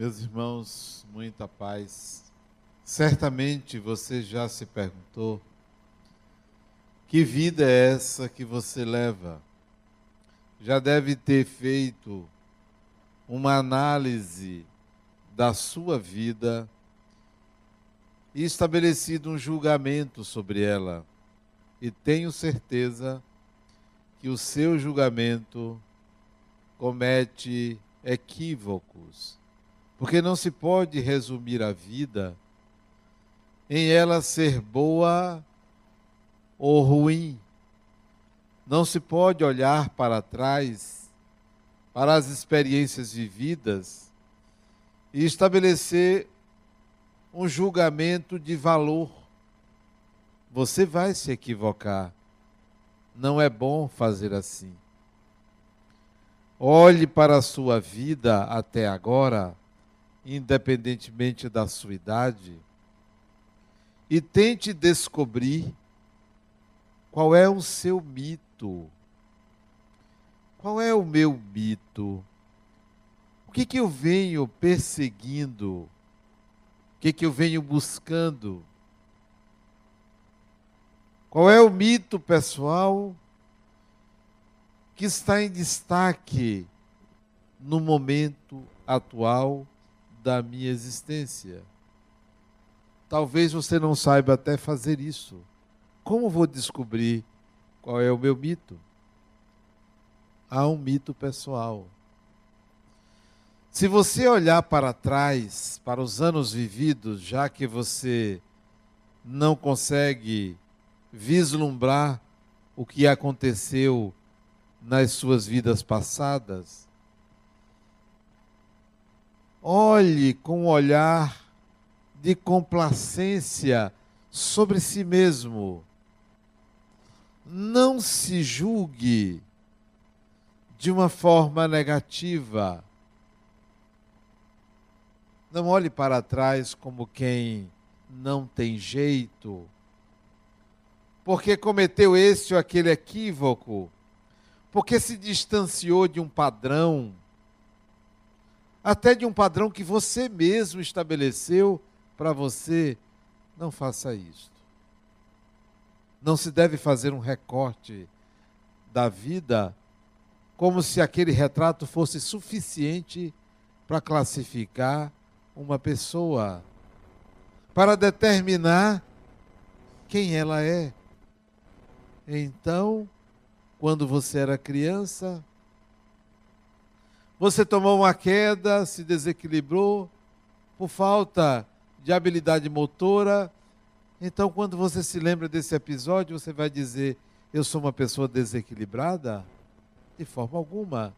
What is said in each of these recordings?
Meus irmãos, muita paz. Certamente você já se perguntou: que vida é essa que você leva? Já deve ter feito uma análise da sua vida e estabelecido um julgamento sobre ela. E tenho certeza que o seu julgamento comete equívocos, porque não se pode resumir a vida em ela ser boa ou ruim. Não se pode olhar para trás, para as experiências vividas e estabelecer um julgamento de valor. Você vai se equivocar. Não é bom fazer assim. Olhe para a sua vida até agora, independentemente da sua idade, e tente descobrir qual é o seu mito. Qual é o meu mito? O que, que eu venho perseguindo? O que, que eu venho buscando? Qual é o mito pessoal que está em destaque no momento atual da minha existência? Talvez você não saiba até fazer isso. Como vou descobrir qual é o meu mito? Há um mito pessoal. Se você olhar para trás, para os anos vividos, já que você não consegue vislumbrar o que aconteceu nas suas vidas passadas, olhe com um olhar de complacência sobre si mesmo. Não se julgue de uma forma negativa. Não olhe para trás como quem não tem jeito porque cometeu esse ou aquele equívoco, porque se distanciou de um padrão, até de um padrão que você mesmo estabeleceu para você, não faça isto. Não se deve fazer um recorte da vida como se aquele retrato fosse suficiente para classificar uma pessoa, para determinar quem ela é. Então, quando você era criança, você tomou uma queda, se desequilibrou por falta de habilidade motora. Então, quando você se lembra desse episódio, você vai dizer: Eu sou uma pessoa desequilibrada? De forma alguma.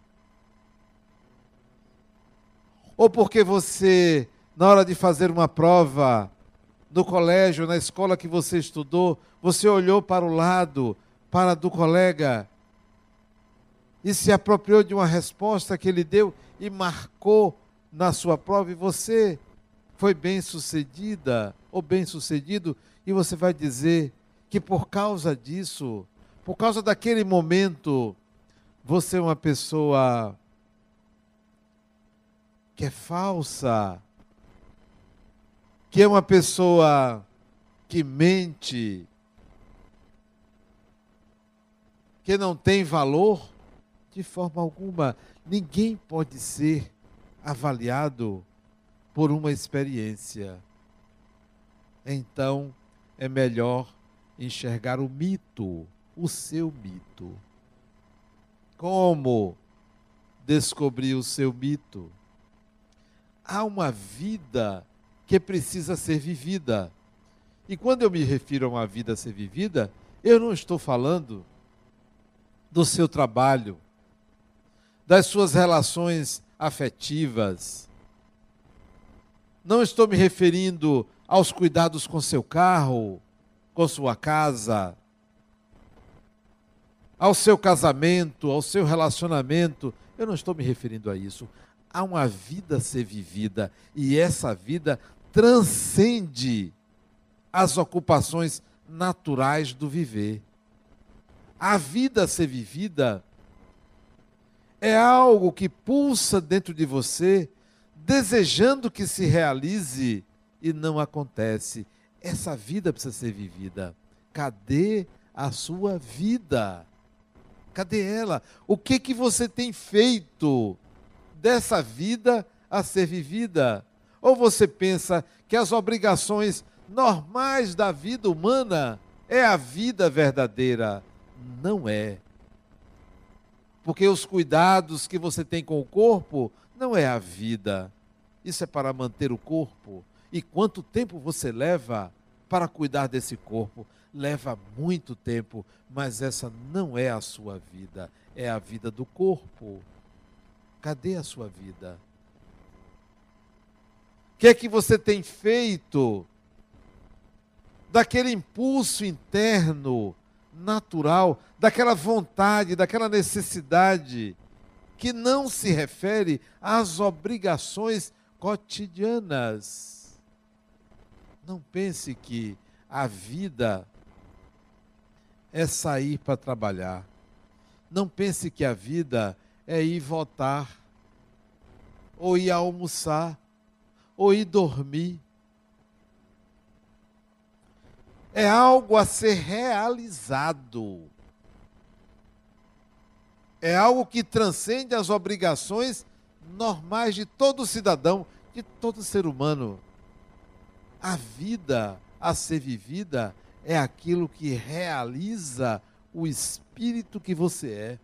Ou porque você, na hora de fazer uma prova, no colégio, na escola que você estudou, você olhou para o lado, para do colega, e se apropriou de uma resposta que ele deu e marcou na sua prova, e você foi bem sucedida ou bem sucedido, e você vai dizer que por causa disso, por causa daquele momento, você é uma pessoa que é falsa, que é uma pessoa que mente, que não tem valor? De forma alguma. Ninguém pode ser avaliado por uma experiência. Então, é melhor enxergar o mito, o seu mito. Como descobrir o seu mito? Há uma vida que precisa ser vivida. E quando eu me refiro a uma vida a ser vivida, eu não estou falando do seu trabalho, das suas relações afetivas. Não estou me referindo aos cuidados com seu carro, com sua casa, ao seu casamento, ao seu relacionamento. Eu não estou me referindo a isso. Há uma vida a ser vivida e essa vida transcende as ocupações naturais do viver. A vida a ser vivida é algo que pulsa dentro de você desejando que se realize e não acontece. Essa vida precisa ser vivida. Cadê a sua vida? Cadê ela? O que que você tem feito dessa vida a ser vivida? Ou você pensa que as obrigações normais da vida humana é a vida verdadeira? Não é. Porque os cuidados que você tem com o corpo não é a vida. Isso é para manter o corpo. E quanto tempo você leva para cuidar desse corpo? leva muito tempo, mas essa não é a sua vida, é a vida do corpo. Cadê a sua vida? O que é que você tem feito daquele impulso interno, natural, daquela vontade, daquela necessidade que não se refere às obrigações cotidianas? Não pense que a vida é sair para trabalhar. Não pense que a vida é ir votar, ou ir almoçar, ou ir dormir. É algo a ser realizado. É algo que transcende as obrigações normais de todo cidadão, de todo ser humano. A vida a ser vivida é aquilo que realiza o espírito que você é.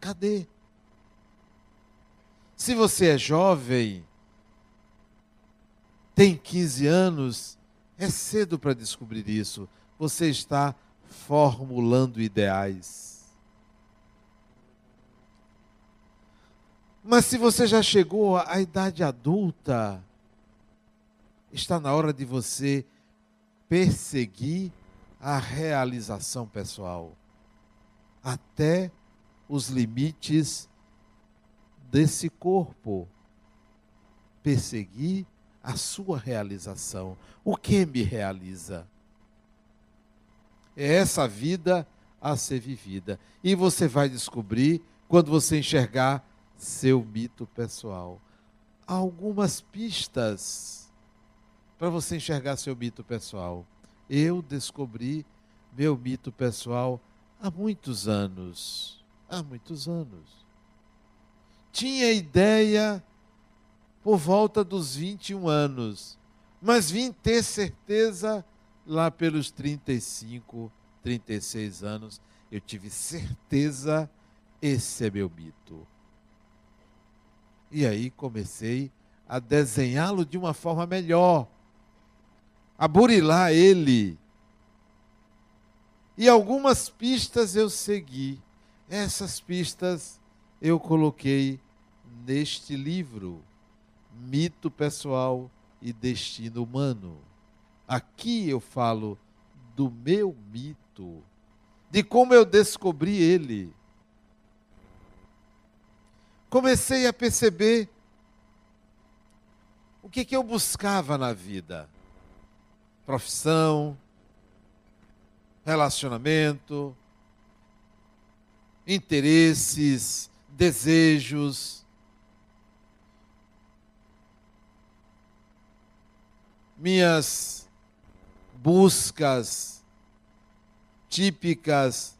Cadê? Se você é jovem, tem 15 anos, é cedo para descobrir isso. Você está formulando ideais. Mas se você já chegou à idade adulta, está na hora de você perseguir a realização pessoal, até os limites desse corpo. Perseguir a sua realização. O que me realiza? É essa vida a ser vivida. E você vai descobrir quando você enxergar seu mito pessoal. Algumas pistas para você enxergar seu mito pessoal. Eu descobri meu mito pessoal há muitos anos. Há muitos anos. Tinha ideia por volta dos 21 anos, mas vim ter certeza lá pelos 35, 36 anos. Eu tive certeza, esse é meu mito. E aí comecei a desenhá-lo de uma forma melhor a burilar ele. E algumas pistas eu segui. Essas pistas eu coloquei neste livro, Mito Pessoal e Destino Humano. Aqui eu falo do meu mito, de como eu descobri ele. Comecei a perceber o que, que eu buscava na vida profissão, relacionamento, interesses, desejos. Minhas buscas típicas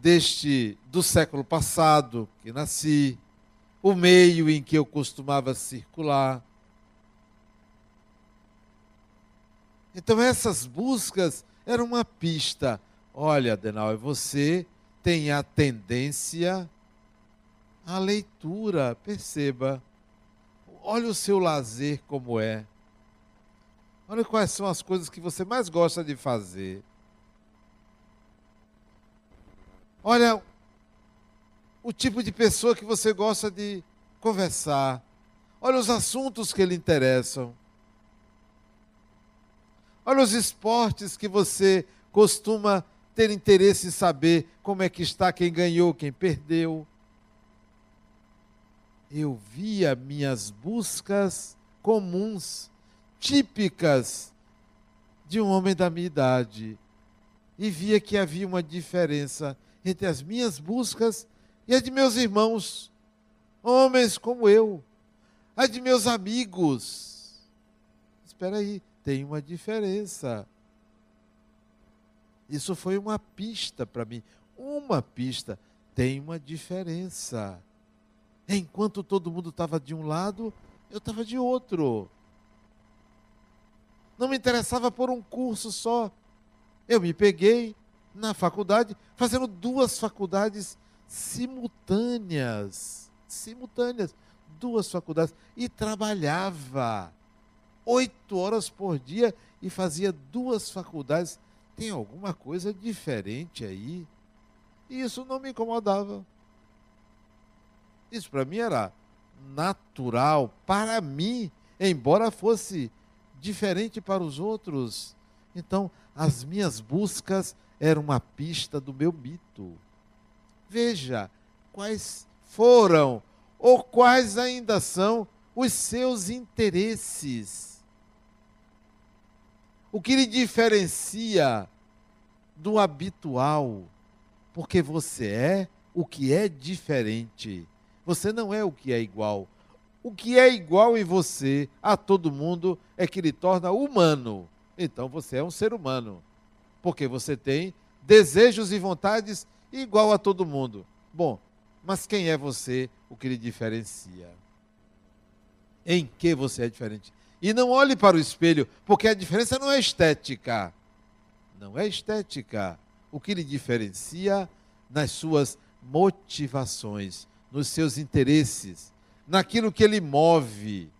deste do século passado que nasci, o meio em que eu costumava circular, Então essas buscas eram uma pista. Olha, Adenauer, você tem a tendência à leitura, perceba. Olha o seu lazer como é. Olha quais são as coisas que você mais gosta de fazer. Olha o tipo de pessoa que você gosta de conversar. Olha os assuntos que lhe interessam. Olha os esportes que você costuma ter interesse em saber como é que está quem ganhou, quem perdeu. Eu via minhas buscas comuns, típicas de um homem da minha idade, e via que havia uma diferença entre as minhas buscas e as de meus irmãos, homens como eu, a de meus amigos. Espera aí, tem uma diferença. Isso foi uma pista para mim. Uma pista. Tem uma diferença. Enquanto todo mundo estava de um lado, eu estava de outro. Não me interessava por um curso só. Eu me peguei na faculdade, fazendo duas faculdades simultâneas. Simultâneas. Duas faculdades. E trabalhava oito horas por dia e fazia duas faculdades. Tem alguma coisa diferente aí? E isso não me incomodava. Isso para mim era natural. Para mim, embora fosse diferente para os outros. Então, as minhas buscas eram uma pista do meu mito. Veja quais foram ou quais ainda são os seus interesses. O que lhe diferencia do habitual, porque você é o que é diferente. Você não é o que é igual. O que é igual em você, a todo mundo, é que lhe torna humano. Então você é um ser humano. Porque você tem desejos e vontades igual a todo mundo. Bom, mas quem é você, o que lhe diferencia? Em que você é diferente? E não olhe para o espelho, porque a diferença não é estética. Não é estética. O que lhe diferencia nas suas motivações, nos seus interesses, naquilo que ele move,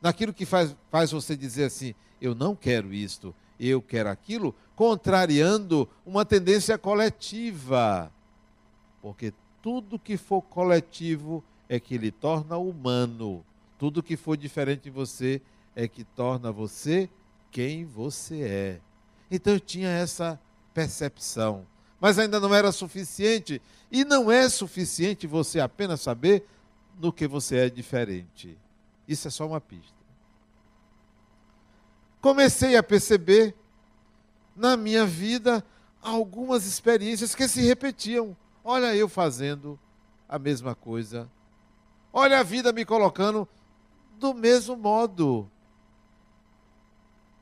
naquilo que faz, faz você dizer assim: eu não quero isto, eu quero aquilo, contrariando uma tendência coletiva. Porque tudo que for coletivo é que lhe torna humano. Tudo que for diferente de você é que torna você quem você é. Então eu tinha essa percepção. Mas ainda não era suficiente. E não é suficiente você apenas saber no que você é diferente. Isso é só uma pista. Comecei a perceber na minha vida algumas experiências que se repetiam. Olha eu fazendo a mesma coisa. Olha a vida me colocando do mesmo modo.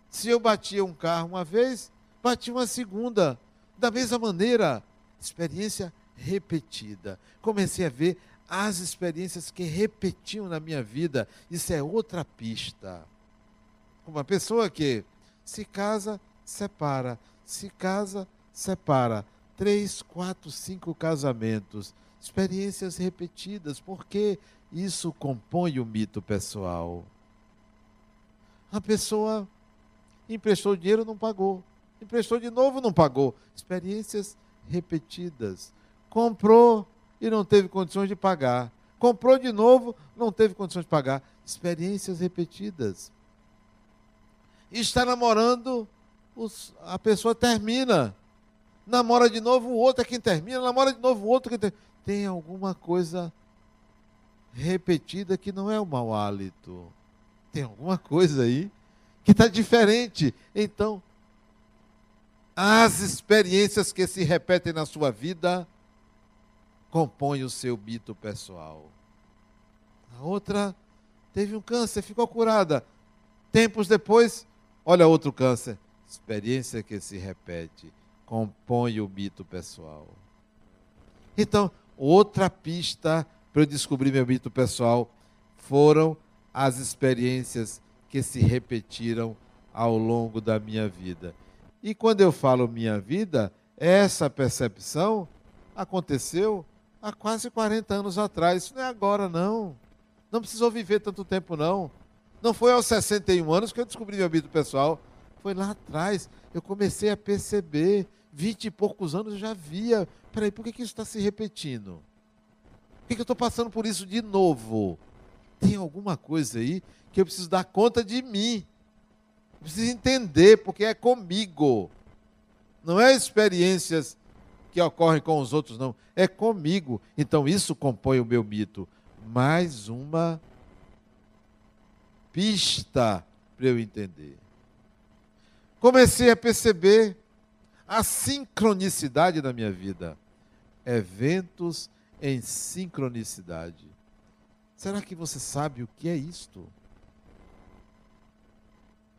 Se eu batia um carro uma vez, batia uma segunda. Da mesma maneira, experiência repetida. Comecei a ver as experiências que repetiam na minha vida. Isso é outra pista. Uma pessoa que se casa, separa, se casa, separa. Três, quatro, cinco casamentos. Experiências repetidas, porque isso compõe o mito pessoal. A pessoa emprestou dinheiro, não pagou. Emprestou de novo, não pagou. Experiências repetidas. Comprou, e não teve condições de pagar. Comprou de novo, não teve condições de pagar. Experiências repetidas. Está namorando, os, a pessoa termina. Namora de novo, o outro é quem termina. Namora de novo, o outro é quem termina. Tem alguma coisa repetida que não é o mau hálito. Tem alguma coisa aí que está diferente. Então, as experiências que se repetem na sua vida compõe o seu mito pessoal. A outra teve um câncer, ficou curada. Tempos depois, olha outro câncer. Experiência que se repete, compõe o mito pessoal. Então, outra pista para eu descobrir meu mito pessoal foram as experiências que se repetiram ao longo da minha vida. E quando eu falo minha vida, essa percepção aconteceu há quase 40 anos atrás. Isso não é agora, não. Não precisou viver tanto tempo, não. Não foi aos 61 anos que eu descobri meu mito pessoal. Foi lá atrás. Eu comecei a perceber. Vinte e poucos anos eu já via. Peraí, por que, que isso está se repetindo? Por que, que eu estou passando por isso de novo? Tem alguma coisa aí que eu preciso dar conta de mim. Eu preciso entender, porque é comigo. Não é experiências que ocorre com os outros, não. É comigo. Então isso compõe o meu mito. Mais uma pista para eu entender. Comecei a perceber a sincronicidade na minha vida. Eventos em sincronicidade. Será que você sabe o que é isto?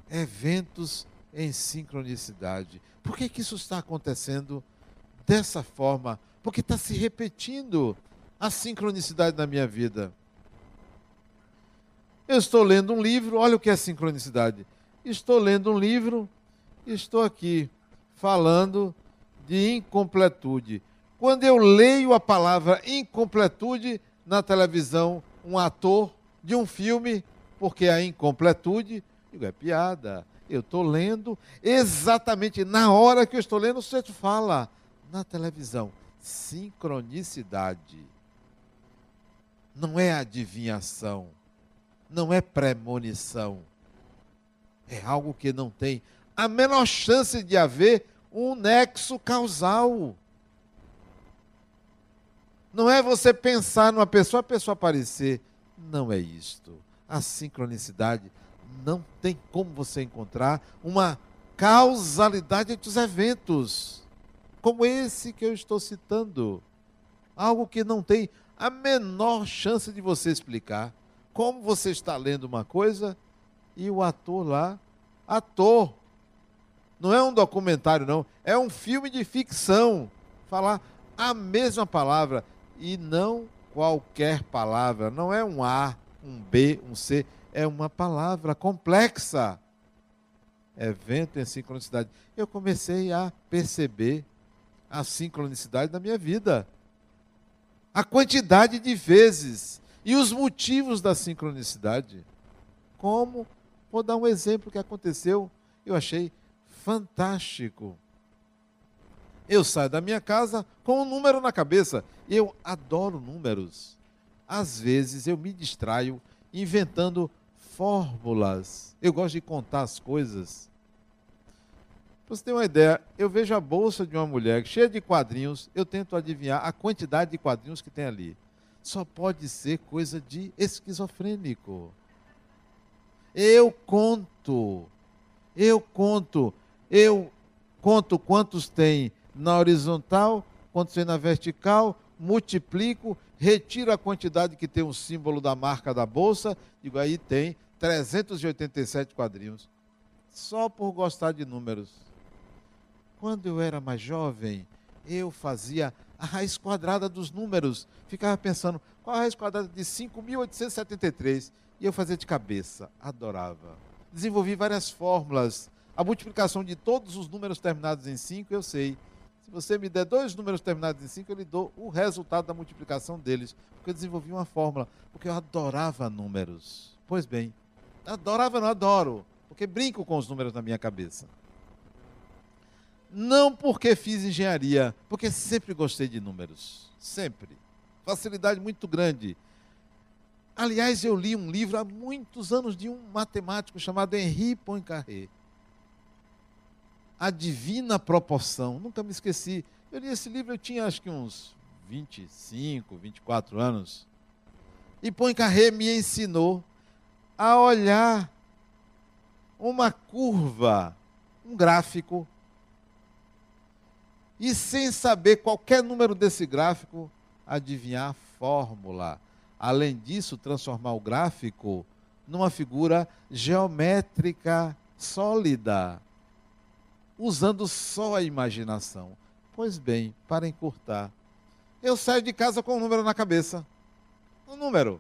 Eventos em sincronicidade. Por que, que isso está acontecendo dessa forma? Porque está se repetindo a sincronicidade na minha vida. Eu estou lendo um livro, olha o que é sincronicidade. Estou lendo um livro, estou aqui falando de incompletude. Quando eu leio a palavra incompletude na televisão, um ator de um filme, porque a incompletude, digo, é piada. Eu estou lendo exatamente na hora que eu estou lendo, o sujeito fala na televisão. Sincronicidade. Não é adivinhação não é premonição. É algo que não tem a menor chance de haver um nexo causal. Não é você pensar numa pessoa, a pessoa aparecer. Não é isto. A sincronicidade não tem como você encontrar uma causalidade entre os eventos, como esse que eu estou citando. Algo que não tem a menor chance de você explicar como você está lendo uma coisa e o ator lá, ator, não é um documentário, não, é um filme de ficção, falar a mesma palavra e não qualquer palavra, não é um A, um B, um C, é uma palavra complexa. Evento em sincronicidade. Eu comecei a perceber a sincronicidade da minha vida. A quantidade de vezes e os motivos da sincronicidade. Como, vou dar um exemplo que aconteceu, eu achei fantástico. Eu saio da minha casa com um número na cabeça. Eu adoro números. Às vezes eu me distraio inventando fórmulas. Eu gosto de contar as coisas. Você ter uma ideia, eu vejo a bolsa de uma mulher cheia de quadrinhos, eu tento adivinhar a quantidade de quadrinhos que tem ali só pode ser coisa de esquizofrênico. Eu conto, eu conto, eu conto quantos tem na horizontal, quantos tem na vertical, multiplico, retiro a quantidade que tem o símbolo da marca da bolsa, digo aí tem 387 quadrinhos. Só por gostar de números. Quando eu era mais jovem, eu fazia a raiz quadrada dos números. Ficava pensando, qual a raiz quadrada de 5.873? E eu fazia de cabeça, adorava. Desenvolvi várias fórmulas. A multiplicação de todos os números terminados em 5, eu sei. Se você me der dois números terminados em 5, eu lhe dou o resultado da multiplicação deles. Porque eu desenvolvi uma fórmula. Porque eu adorava números. Pois bem, adorava, não adoro. Porque brinco com os números na minha cabeça. Não porque fiz engenharia, porque sempre gostei de números. Sempre. Facilidade muito grande. Aliás, eu li um livro há muitos anos de um matemático chamado Henri Poincaré. A Divina Proporção. Nunca me esqueci. Eu li esse livro, eu tinha acho que uns 25, 24 anos. E Poincaré me ensinou a olhar uma curva, um gráfico e sem saber qualquer número desse gráfico, adivinhar a fórmula. Além disso, transformar o gráfico numa figura geométrica sólida, usando só a imaginação. Pois bem, para encurtar, eu saio de casa com um número na cabeça. Um número.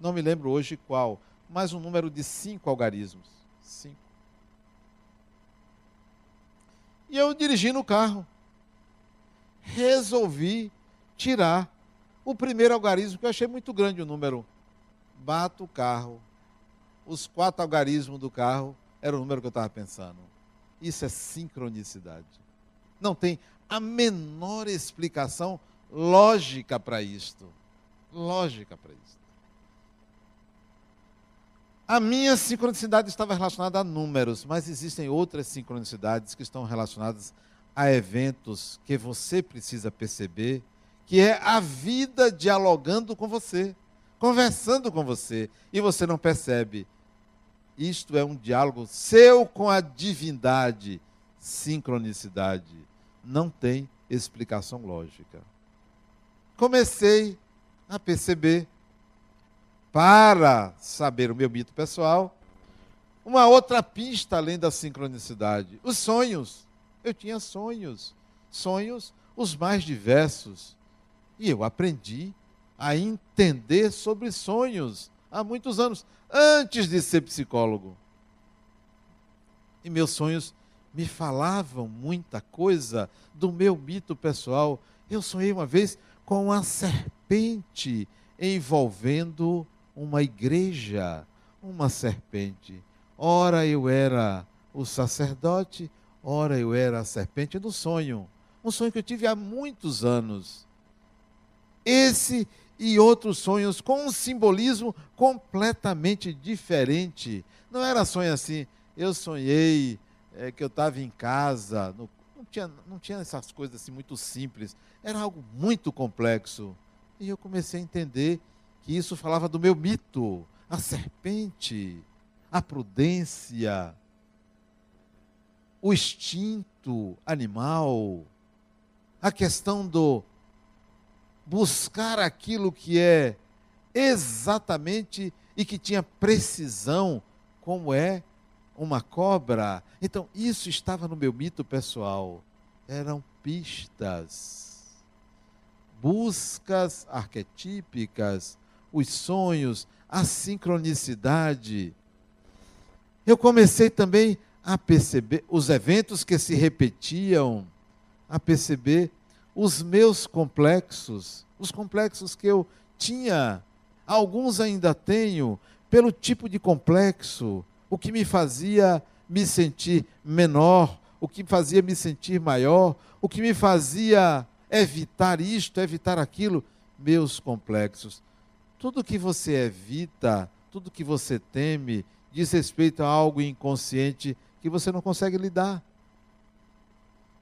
Não me lembro hoje qual, mas um número de cinco algarismos. Cinco. E eu dirigindo o carro. Resolvi tirar o primeiro algarismo, que eu achei muito grande o número. Bato o carro. Os quatro algarismos do carro era o número que eu estava pensando. Isso é sincronicidade. Não tem a menor explicação lógica para isto. Lógica para isto. A minha sincronicidade estava relacionada a números, mas existem outras sincronicidades que estão relacionadas a eventos que você precisa perceber, que é a vida dialogando com você, conversando com você, e você não percebe. Isto é um diálogo seu com a divindade, sincronicidade. Não tem explicação lógica. Comecei a perceber, para saber o meu mito pessoal, uma outra pista além da sincronicidade: os sonhos. Eu tinha sonhos, sonhos os mais diversos. E eu aprendi a entender sobre sonhos há muitos anos, antes de ser psicólogo. E meus sonhos me falavam muita coisa do meu mito pessoal. Eu sonhei uma vez com uma serpente envolvendo uma igreja, uma serpente. Ora eu era o sacerdote, ora eu era a serpente do sonho. Um sonho que eu tive há muitos anos. Esse e outros sonhos com um simbolismo completamente diferente. Não era sonho assim, eu sonhei é, que eu estava em casa, no, não, tinha, não tinha essas coisas assim muito simples, era algo muito complexo. E eu comecei a entender que isso falava do meu mito, a serpente, a prudência, o instinto animal, a questão do buscar aquilo que é exatamente e que tinha precisão, como é uma cobra. Então, isso estava no meu mito pessoal. Eram pistas, buscas arquetípicas, os sonhos, a sincronicidade. Eu comecei também a perceber os eventos que se repetiam, a perceber os meus complexos, os complexos que eu tinha, alguns ainda tenho, pelo tipo de complexo, o que me fazia me sentir menor, o que fazia me sentir maior, o que me fazia evitar isto, evitar aquilo, meus complexos. Tudo que você evita, tudo que você teme, diz respeito a algo inconsciente que você não consegue lidar.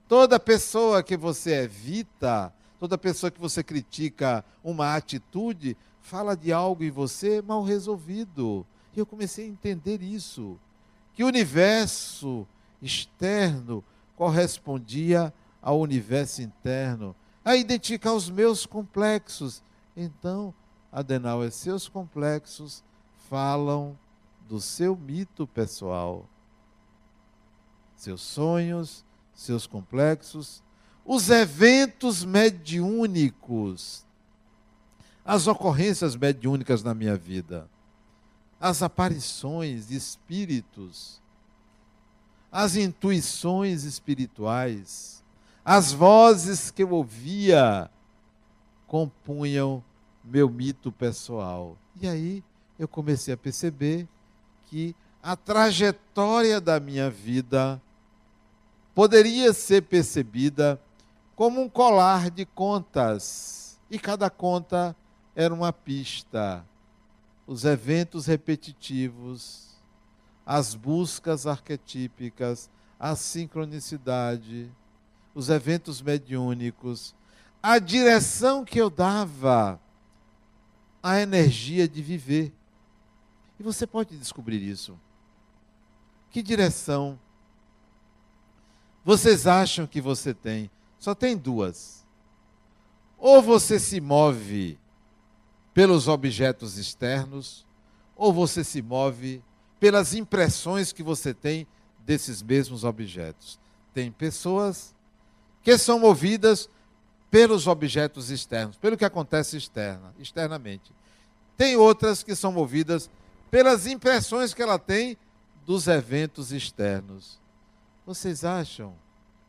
Toda pessoa que você evita, toda pessoa que você critica uma atitude, fala de algo em você mal resolvido. E eu comecei a entender isso. Que o universo externo correspondia ao universo interno, a identificar os meus complexos. Então, Adenauer, seus complexos falam do seu mito pessoal. Seus sonhos, seus complexos, os eventos mediúnicos, as ocorrências mediúnicas na minha vida, as aparições de espíritos, as intuições espirituais, as vozes que eu ouvia compunham meu mito pessoal. E aí eu comecei a perceber que a trajetória da minha vida poderia ser percebida como um colar de contas, e cada conta era uma pista. Os eventos repetitivos, as buscas arquetípicas, a sincronicidade, os eventos mediúnicos, a direção que eu dava à energia de viver. E você pode descobrir isso. Que direção vocês acham que você tem? Só tem duas. Ou você se move pelos objetos externos, ou você se move pelas impressões que você tem desses mesmos objetos. Tem pessoas que são movidas pelos objetos externos, pelo que acontece externa, externamente. Tem outras que são movidas pelas impressões que ela tem dos eventos externos. Vocês acham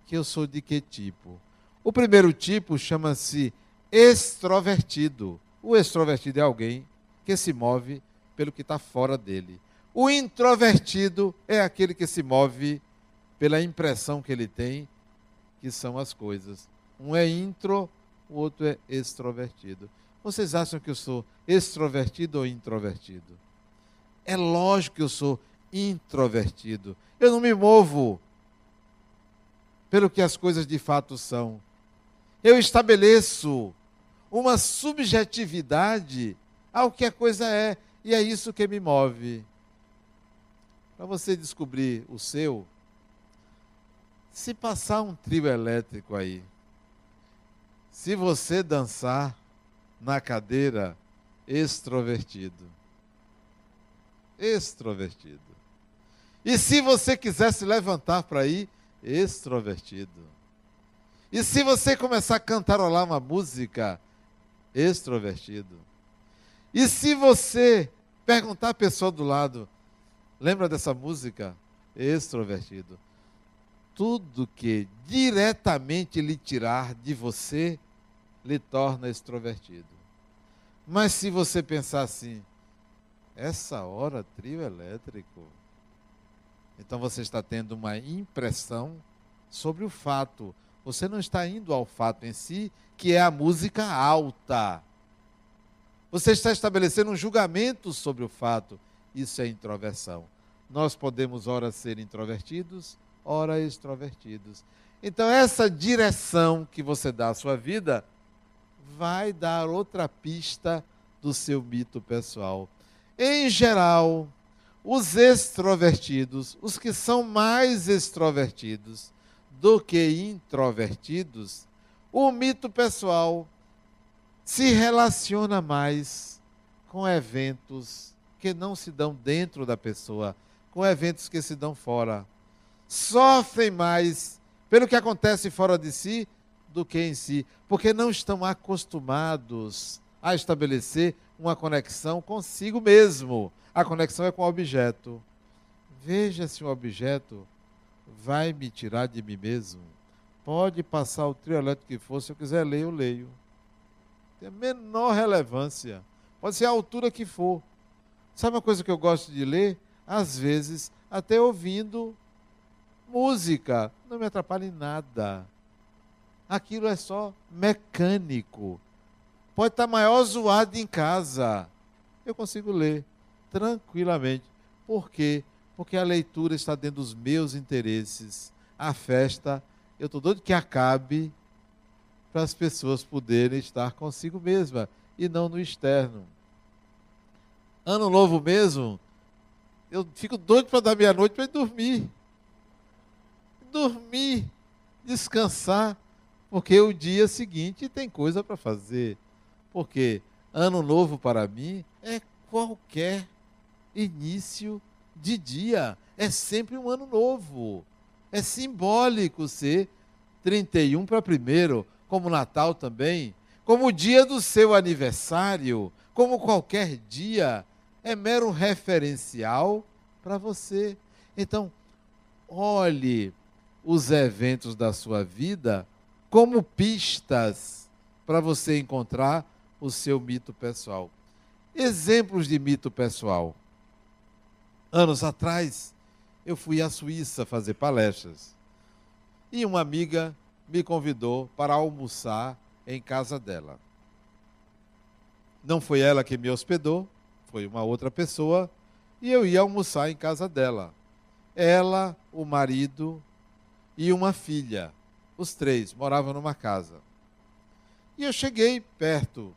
que eu sou de que tipo? O primeiro tipo chama-se extrovertido. O extrovertido é alguém que se move pelo que está fora dele. O introvertido é aquele que se move pela impressão que ele tem que são as coisas. Um é intro, o outro é extrovertido. Vocês acham que eu sou extrovertido ou introvertido? É lógico que eu sou introvertido. Eu não me movo pelo que as coisas de fato são. Eu estabeleço uma subjetividade ao que a coisa é, e é isso que me move. Para você descobrir o seu, se passar um trio elétrico aí, se você dançar na cadeira extrovertido. Extrovertido. E se você quiser se levantar para ir, extrovertido. E se você começar a cantarolar uma música, extrovertido. E se você perguntar à pessoa do lado, lembra dessa música? Extrovertido. Tudo que diretamente lhe tirar de você, lhe torna extrovertido. Mas se você pensar assim, essa hora trio elétrico, então você está tendo uma impressão sobre o fato. Você não está indo ao fato em si, que é a música alta. Você está estabelecendo um julgamento sobre o fato. Isso é introversão. Nós podemos, ora, ser introvertidos, ora, extrovertidos. Então, essa direção que você dá à sua vida vai dar outra pista do seu mito pessoal. Em geral, os extrovertidos, os que são mais extrovertidos do que introvertidos, o mito pessoal se relaciona mais com eventos que não se dão dentro da pessoa, com eventos que se dão fora. Sofrem mais pelo que acontece fora de si do que em si, porque não estão acostumados a estabelecer uma conexão consigo mesmo. A conexão é com o objeto. Veja se o objeto vai me tirar de mim mesmo. Pode passar o trio elétrico que for, se eu quiser ler, eu leio. Tem a menor relevância. Pode ser a altura que for. Sabe uma coisa que eu gosto de ler? Às vezes, até ouvindo música. Não me atrapalha em nada aquilo é só mecânico. Pode estar maior zoado em casa. Eu consigo ler tranquilamente. Por quê? Porque a leitura está dentro dos meus interesses. A festa, eu estou doido que acabe para as pessoas poderem estar consigo mesma e não no externo. Ano novo mesmo, eu fico doido para dar meia-noite para dormir. Dormir, descansar porque o dia seguinte tem coisa para fazer. Porque ano novo para mim é qualquer início de dia. É sempre um ano novo. É simbólico ser 31 para primeiro, como Natal também, como o dia do seu aniversário, como qualquer dia, é mero referencial para você. Então, olhe os eventos da sua vida como pistas para você encontrar o seu mito pessoal. Exemplos de mito pessoal. Anos atrás, eu fui à Suíça fazer palestras. E uma amiga me convidou para almoçar em casa dela. Não foi ela que me hospedou, foi uma outra pessoa, e eu ia almoçar em casa dela. Ela, o marido e uma filha. Os três moravam numa casa. E eu cheguei perto.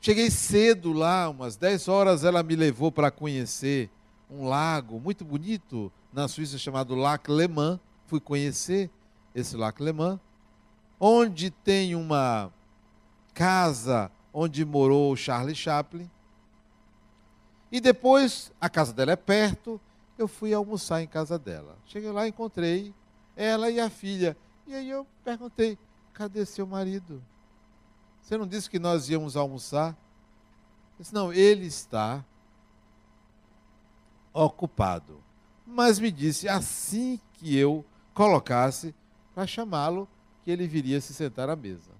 Cheguei cedo lá, umas 10 horas ela me levou para conhecer um lago muito bonito na Suíça chamado Lac Le Mans. Fui conhecer esse Lac Le Mans, onde tem uma casa onde morou Charlie Chaplin. E depois, a casa dela é perto, eu fui almoçar em casa dela. Cheguei lá, encontrei ela e a filha. E aí eu perguntei: cadê seu marido? Você não disse que nós íamos almoçar? Eu disse, não, ele está ocupado. Mas me disse assim que eu colocasse para chamá-lo, que ele viria se sentar à mesa.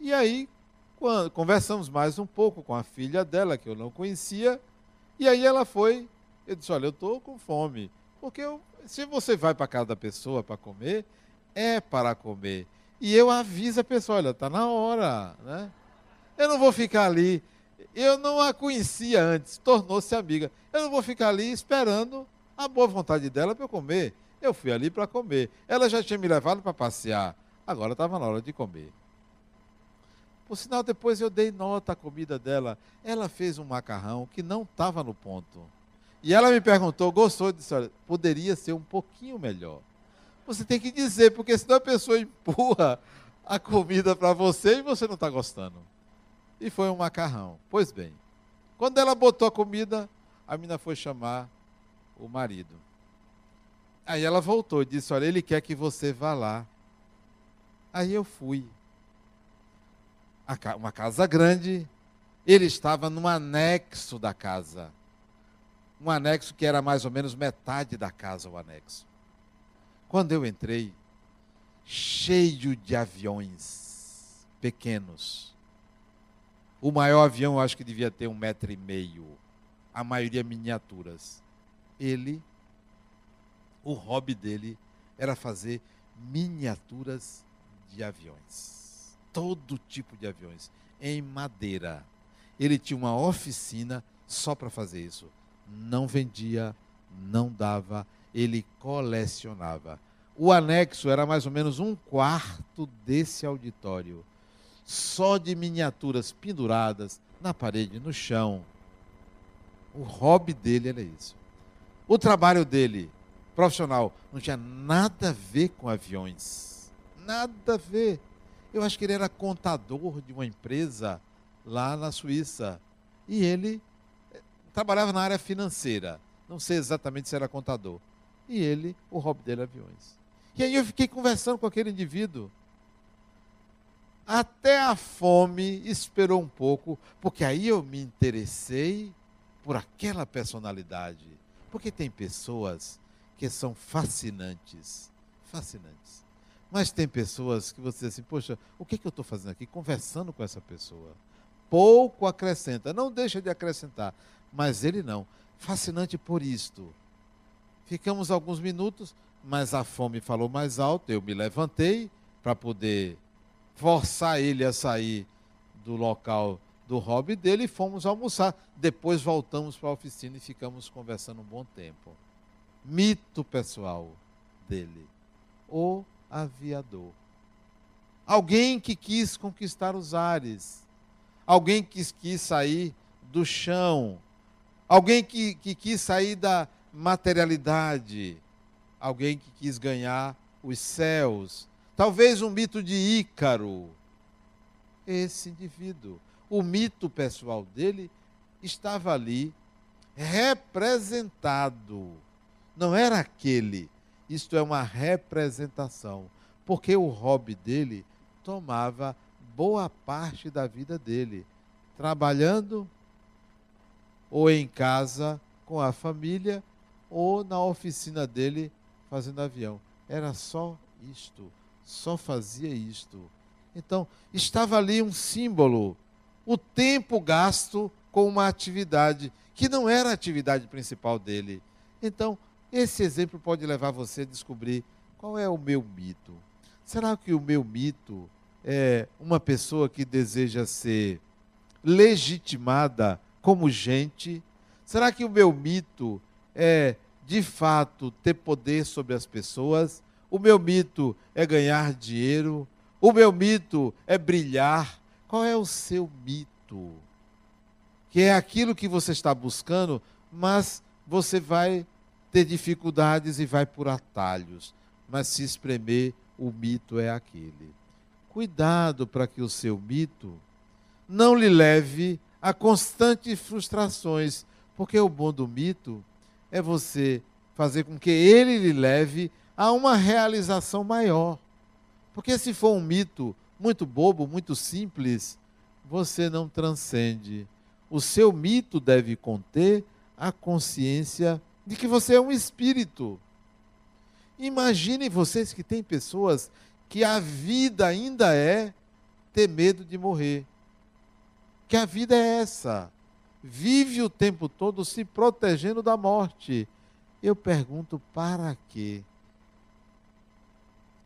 E aí, quando, conversamos mais um pouco com a filha dela, que eu não conhecia, e aí ela foi. Eu disse: Olha, eu estou com fome. Porque eu, se você vai para casa da pessoa para comer, é para comer. E eu aviso a pessoa, olha, está na hora, né? Eu não vou ficar ali. Eu não a conhecia antes, tornou-se amiga. Eu não vou ficar ali esperando a boa vontade dela para eu comer. Eu fui ali para comer. Ela já tinha me levado para passear. Agora estava na hora de comer. Por sinal, depois eu dei nota à comida dela. Ela fez um macarrão que não estava no ponto. E ela me perguntou, gostou? Disse, olha, poderia ser um pouquinho melhor. Você tem que dizer, porque senão a pessoa empurra a comida para você e você não está gostando. E foi um macarrão. Pois bem, quando ela botou a comida, a menina foi chamar o marido. Aí ela voltou e disse: Olha, ele quer que você vá lá. Aí eu fui. Uma casa grande, ele estava no anexo da casa. Um anexo que era mais ou menos metade da casa, o anexo. Quando eu entrei, cheio de aviões pequenos. O maior avião eu acho que devia ter um metro e meio. A maioria miniaturas. Ele, o hobby dele era fazer miniaturas de aviões. Todo tipo de aviões. Em madeira ele tinha uma oficina só para fazer isso. Não vendia, não dava, ele colecionava. O anexo era mais ou menos um quarto desse auditório, só de miniaturas penduradas na parede, no chão. O hobby dele era isso. O trabalho dele, profissional, não tinha nada a ver com aviões. Nada a ver. Eu acho que ele era contador de uma empresa lá na Suíça. E ele trabalhava na área financeira. Não sei exatamente se era contador. E ele, o hobby dele aviões. E aí eu fiquei conversando com aquele indivíduo. Até a fome esperou um pouco, porque aí eu me interessei por aquela personalidade. Porque tem pessoas que são fascinantes. Fascinantes. Mas tem pessoas que você diz assim, poxa, o que, que eu estou fazendo aqui? Conversando com essa pessoa pouco acrescenta, não deixa de acrescentar, mas ele não. Fascinante por isto. Ficamos alguns minutos, mas a fome falou mais alto, eu me levantei para poder forçar ele a sair do local do hobby dele e fomos almoçar. Depois voltamos para a oficina e ficamos conversando um bom tempo. Mito pessoal dele. O aviador. Alguém que quis conquistar os ares alguém que quis sair do chão, alguém que, que quis sair da materialidade, alguém que quis ganhar os céus, talvez um mito de Ícaro. Esse indivíduo, o mito pessoal dele estava ali representado. Não era aquele. Isto é uma representação. Porque o hobby dele tomava boa parte da vida dele, trabalhando ou em casa com a família ou na oficina dele fazendo avião. Era só isto, só fazia isto. Então, estava ali um símbolo, o tempo gasto com uma atividade que não era a atividade principal dele. Então, esse exemplo pode levar você a descobrir qual é o meu mito. Será que o meu mito é, uma pessoa que deseja ser legitimada como gente? Será que o meu mito é, de fato, ter poder sobre as pessoas? O meu mito é ganhar dinheiro? O meu mito é brilhar? Qual é o seu mito? Que é aquilo que você está buscando, mas você vai ter dificuldades e vai por atalhos. Mas se espremer, o mito é aquele. Cuidado para que o seu mito não lhe leve a constantes frustrações, porque o bom do mito é você fazer com que ele lhe leve a uma realização maior. Porque se for um mito muito bobo, muito simples, você não transcende. O seu mito deve conter a consciência de que você é um espírito. Imaginem vocês que tem pessoas que a vida ainda é ter medo de morrer. Que a vida é essa. Vive o tempo todo se protegendo da morte. Eu pergunto, para quê?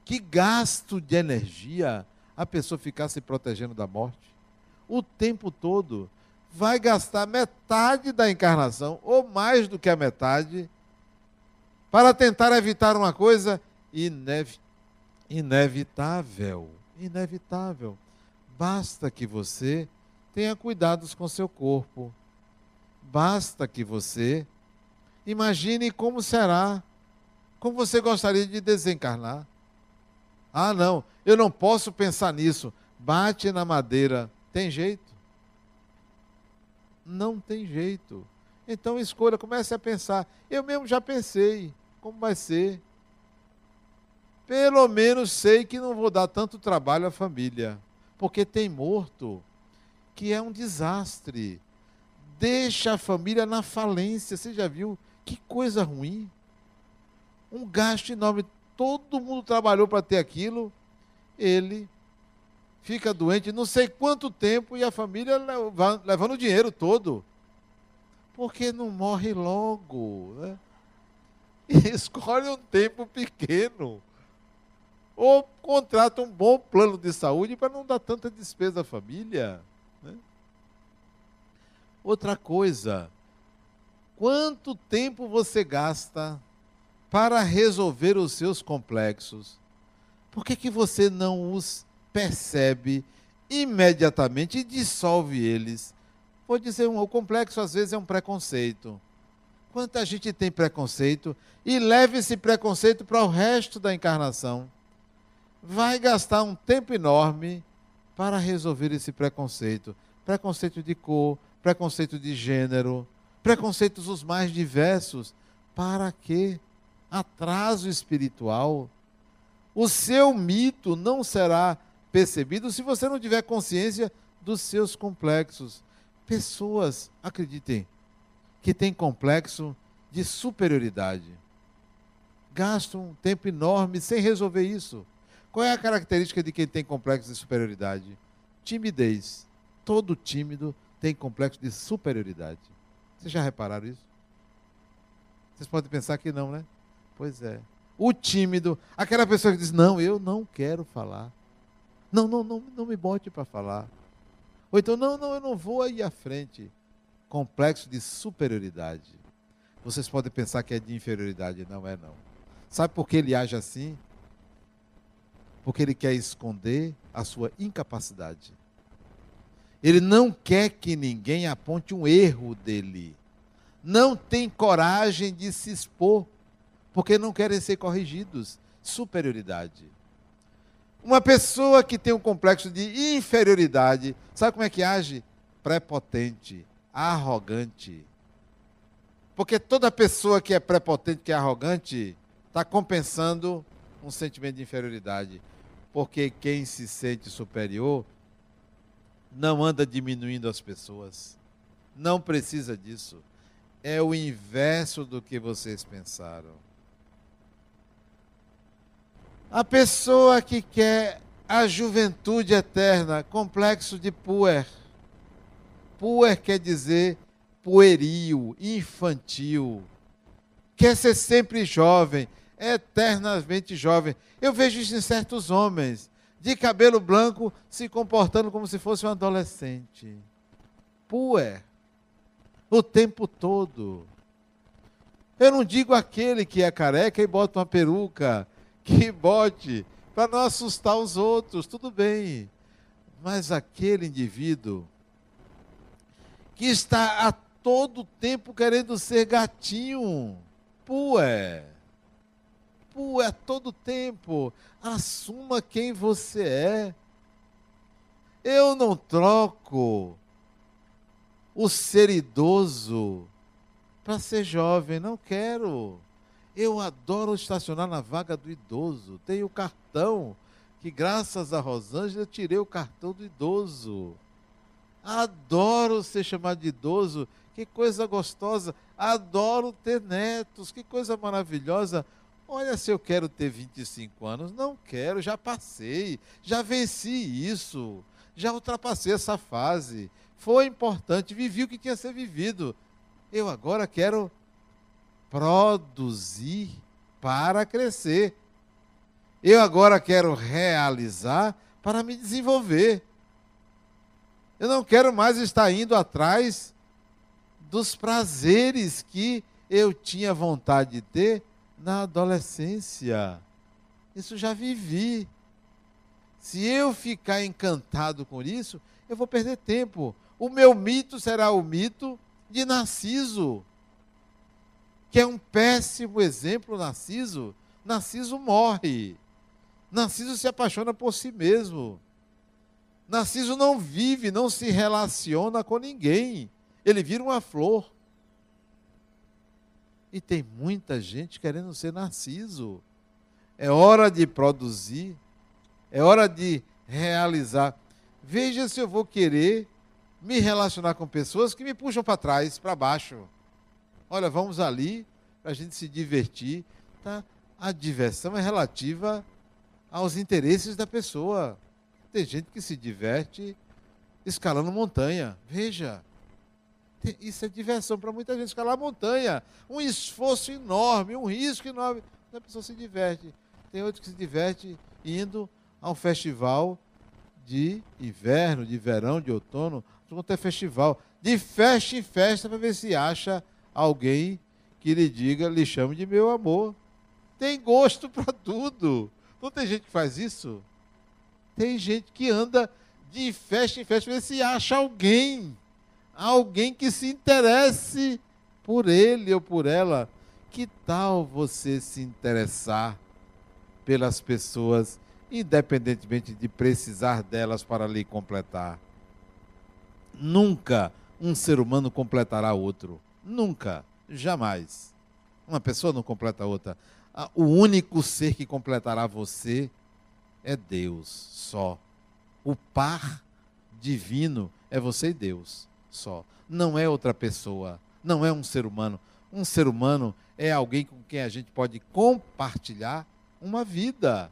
Que gasto de energia a pessoa ficar se protegendo da morte? O tempo todo. Vai gastar metade da encarnação, ou mais do que a metade, para tentar evitar uma coisa inevitável inevitável. Inevitável. Basta que você tenha cuidados com seu corpo. Basta que você imagine como será, como você gostaria de desencarnar. Ah, não, eu não posso pensar nisso. Bate na madeira. Tem jeito? Não tem jeito. Então escolha, comece a pensar. Eu mesmo já pensei como vai ser. Pelo menos sei que não vou dar tanto trabalho à família, porque tem morto, que é um desastre. Deixa a família na falência. Você já viu que coisa ruim? Um gasto enorme. Todo mundo trabalhou para ter aquilo. Ele fica doente não sei quanto tempo e a família levando o dinheiro todo. Porque não morre logo. Né? E escolhe um tempo pequeno. Ou contrata um bom plano de saúde para não dar tanta despesa à família. Outra coisa, quanto tempo você gasta para resolver os seus complexos? Por que, que você não os percebe imediatamente e dissolve eles. Vou dizer, um, o complexo às vezes é um preconceito. Quanta gente tem preconceito e leva esse preconceito para o resto da encarnação. Vai gastar um tempo enorme para resolver esse preconceito. Preconceito de cor, preconceito de gênero, preconceitos os mais diversos. Para quê? Atraso espiritual. O seu mito não será percebido se você não tiver consciência dos seus complexos. Pessoas, acreditem, que têm complexo de superioridade. Gastam um tempo enorme sem resolver isso. Qual é a característica de quem tem complexo de superioridade? Timidez. Todo tímido tem complexo de superioridade. Vocês já repararam isso? Vocês podem pensar que não, né? Pois é. O tímido, aquela pessoa que diz: Não, eu não quero falar. Não, não, não, não me bote para falar. Ou então, não, não, eu não vou aí à frente. Complexo de superioridade. Vocês podem pensar que é de inferioridade, não é não. Sabe por que ele age assim? Porque ele quer esconder a sua incapacidade. Ele não quer que ninguém aponte um erro dele. Não tem coragem de se expor, porque não querem ser corrigidos. Superioridade. Uma pessoa que tem um complexo de inferioridade, sabe como é que age? Prepotente, arrogante. Porque toda pessoa que é prepotente, que é arrogante, está compensando um sentimento de inferioridade. Porque quem se sente superior não anda diminuindo as pessoas. Não precisa disso. É o inverso do que vocês pensaram. A pessoa que quer a juventude eterna, complexo de puer. Puer quer dizer pueril, infantil. Quer ser sempre jovem, eternamente jovem. Eu vejo isso em certos homens, de cabelo branco, se comportando como se fosse um adolescente. Puer. O tempo todo. Eu não digo aquele que é careca e bota uma peruca que bote para não assustar os outros, tudo bem. Mas aquele indivíduo que está a todo tempo querendo ser gatinho, pué. Pué a todo tempo. Assuma quem você é. Eu não troco o ser idoso para ser jovem, não quero. Eu adoro estacionar na vaga do idoso. Tenho cartão, que graças a Rosângela eu tirei o cartão do idoso. Adoro ser chamado de idoso. Que coisa gostosa. Adoro ter netos. Que coisa maravilhosa. Olha, se eu quero ter 25 anos, não quero, já passei, já venci isso, já ultrapassei essa fase. Foi importante, vivi o que tinha a ser vivido. Eu agora quero produzir para crescer. Eu agora quero realizar para me desenvolver. Eu não quero mais estar indo atrás dos prazeres que eu tinha vontade de ter na adolescência. Isso já vivi. Se eu ficar encantado com isso, eu vou perder tempo. O meu mito será o mito de Narciso que é um péssimo exemplo, Narciso. Narciso morre. Narciso se apaixona por si mesmo. Narciso não vive, não se relaciona com ninguém. Ele vira uma flor. E tem muita gente querendo ser Narciso. É hora de produzir, é hora de realizar. Veja se eu vou querer me relacionar com pessoas que me puxam para trás, para baixo. Olha, vamos ali para a gente se divertir. Tá? A diversão é relativa aos interesses da pessoa. Tem gente que se diverte escalando montanha. Veja. Isso é diversão para muita gente, escalar montanha. Um esforço enorme, um risco enorme. A pessoa se diverte. Tem outro que se diverte indo a um festival de inverno, de verão, de outono. Vão ter festival. De festa em festa para ver se acha alguém que lhe diga, lhe chame de meu amor. Tem gosto para tudo. Não tem gente que faz isso? Tem gente que anda de festa em festa, ver se acha alguém, alguém que se interesse por ele ou por ela. Que tal você se interessar pelas pessoas, independentemente de precisar delas para lhe completar? Nunca um ser humano completará outro. Nunca, jamais. Uma pessoa não completa a outra. O único ser que completará você é Deus só. O par divino é você e Deus só. Não é outra pessoa, não é um ser humano. Um ser humano é alguém com quem a gente pode compartilhar uma vida,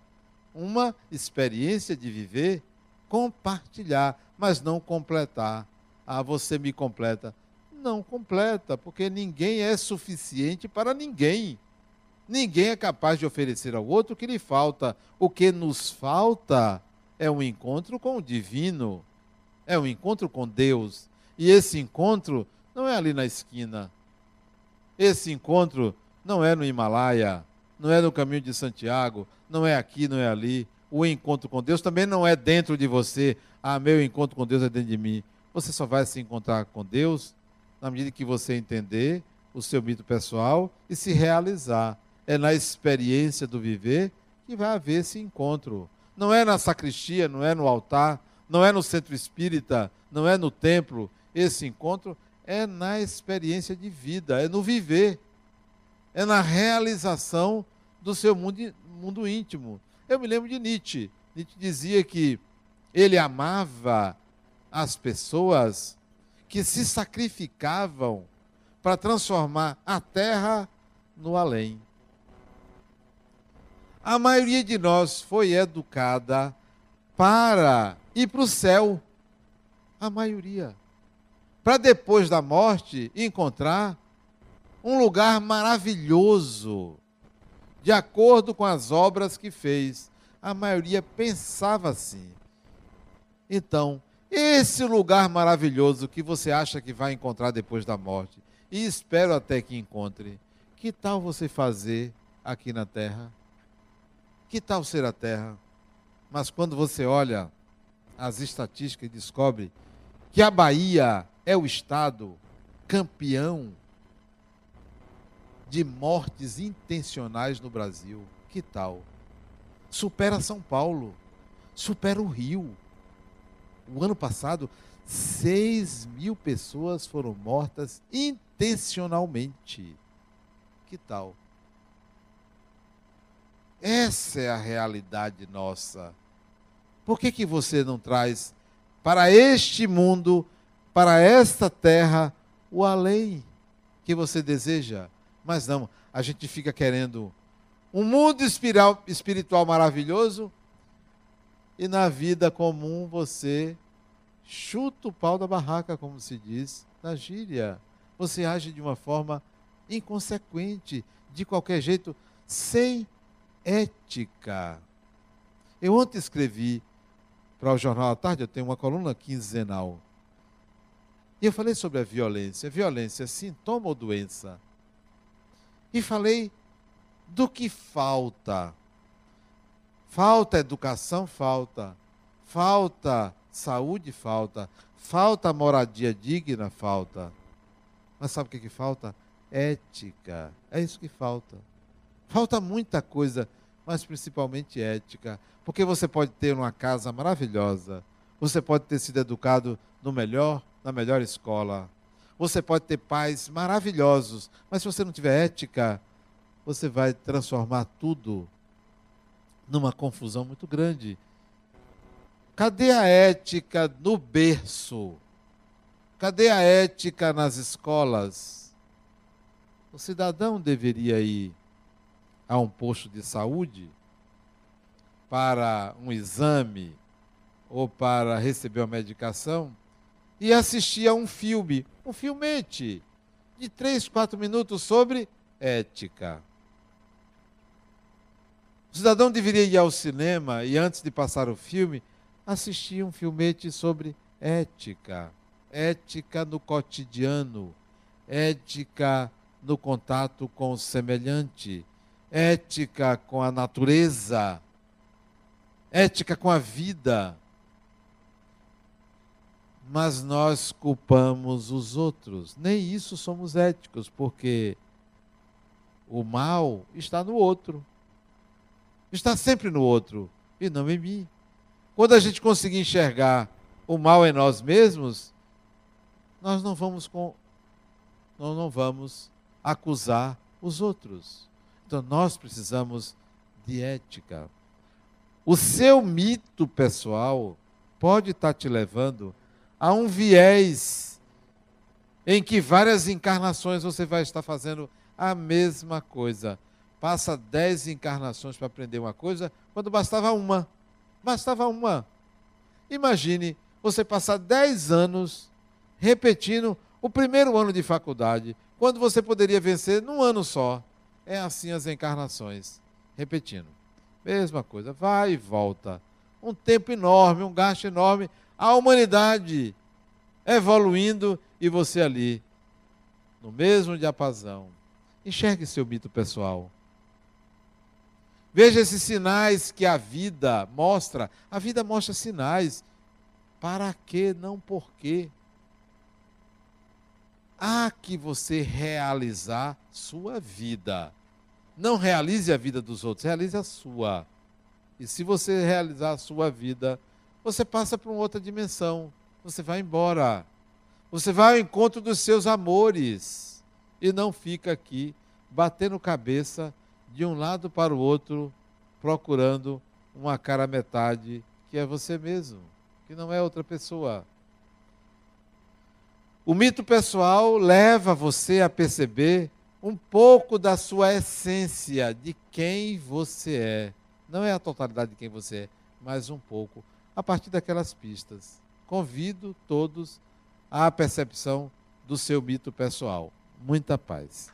uma experiência de viver, compartilhar, mas não completar. Ah, você me completa. Não completa, porque ninguém é suficiente para ninguém. Ninguém é capaz de oferecer ao outro o que lhe falta. O que nos falta é um encontro com o divino, é um encontro com Deus. E esse encontro não é ali na esquina. Esse encontro não é no Himalaia, não é no caminho de Santiago, não é aqui, não é ali. O encontro com Deus também não é dentro de você. Ah, meu encontro com Deus é dentro de mim. Você só vai se encontrar com Deus na medida que você entender o seu mito pessoal e se realizar é na experiência do viver que vai haver esse encontro. Não é na sacristia, não é no altar, não é no centro espírita, não é no templo. Esse encontro é na experiência de vida, é no viver, é na realização do seu mundo, mundo íntimo. Eu me lembro de Nietzsche. Nietzsche dizia que ele amava as pessoas que se sacrificavam para transformar a terra no além. A maioria de nós foi educada para ir para o céu. A maioria. Para depois da morte encontrar um lugar maravilhoso, de acordo com as obras que fez. A maioria pensava assim. Então, esse lugar maravilhoso que você acha que vai encontrar depois da morte, e espero até que encontre, que tal você fazer aqui na terra? Que tal ser a Terra? Mas quando você olha as estatísticas e descobre que a Bahia é o estado campeão de mortes intencionais no Brasil, que tal? Supera São Paulo, supera o Rio. O ano passado, 6 mil pessoas foram mortas intencionalmente. Que tal? Essa é a realidade nossa. Por que, que você não traz para este mundo, para esta terra, o além que você deseja? Mas não, a gente fica querendo um mundo espiritual maravilhoso e na vida comum você chuta o pau da barraca, como se diz na gíria. Você age de uma forma inconsequente, de qualquer jeito, sem ética. Eu ontem escrevi para o Jornal à Tarde, eu tenho uma coluna quinzenal. E eu falei sobre a violência. Violência é sintoma ou doença? E falei do que falta. Falta educação, falta. Falta saúde, falta. Falta moradia digna, falta. Mas sabe o que, que falta? Ética. É isso que falta. Falta muita coisa mas principalmente ética. Porque você pode ter uma casa maravilhosa, você pode ter sido educado no melhor, na melhor escola. Você pode ter pais maravilhosos, mas se você não tiver ética, você vai transformar tudo numa confusão muito grande. Cadê a ética no berço? Cadê a ética nas escolas? O cidadão deveria ir a um posto de saúde para um exame ou para receber uma medicação e assistir a um filme, um filmete de três, quatro minutos sobre ética. O cidadão deveria ir ao cinema e, antes de passar o filme, assistir um filmete sobre ética. Ética no cotidiano, ética no contato com o semelhante, ética com a natureza, ética com a vida. Mas nós culpamos os outros. Nem isso somos éticos, porque o mal está no outro. Está sempre no outro e não em mim. Quando a gente conseguir enxergar o mal em nós mesmos, nós não vamos com, nós não vamos acusar os outros. Então nós precisamos de ética. O seu mito pessoal pode estar te levando a um viés em que várias encarnações você vai estar fazendo a mesma coisa. Passa dez encarnações para aprender uma coisa, quando bastava uma. Bastava uma. Imagine você passar dez anos repetindo o primeiro ano de faculdade, quando você poderia vencer num ano só. É assim as encarnações. Repetindo. Mesma coisa, vai e volta. Um tempo enorme, um gasto enorme. A humanidade evoluindo e você ali, no mesmo diapasão. Enxergue seu mito pessoal. Veja esses sinais que a vida mostra. A vida mostra sinais. Para que, não por quê? há que você realizar sua vida. Não realize a vida dos outros, realize a sua. E se você realizar a sua vida, você passa para uma outra dimensão. Você vai embora. Você vai ao encontro dos seus amores. E não fica aqui batendo cabeça de um lado para o outro, procurando uma cara metade que é você mesmo, que não é outra pessoa. O mito pessoal leva você a perceber um pouco da sua essência, de quem você é. Não é a totalidade de quem você é, mas um pouco, a partir daquelas pistas. Convido todos à percepção do seu mito pessoal. Muita paz.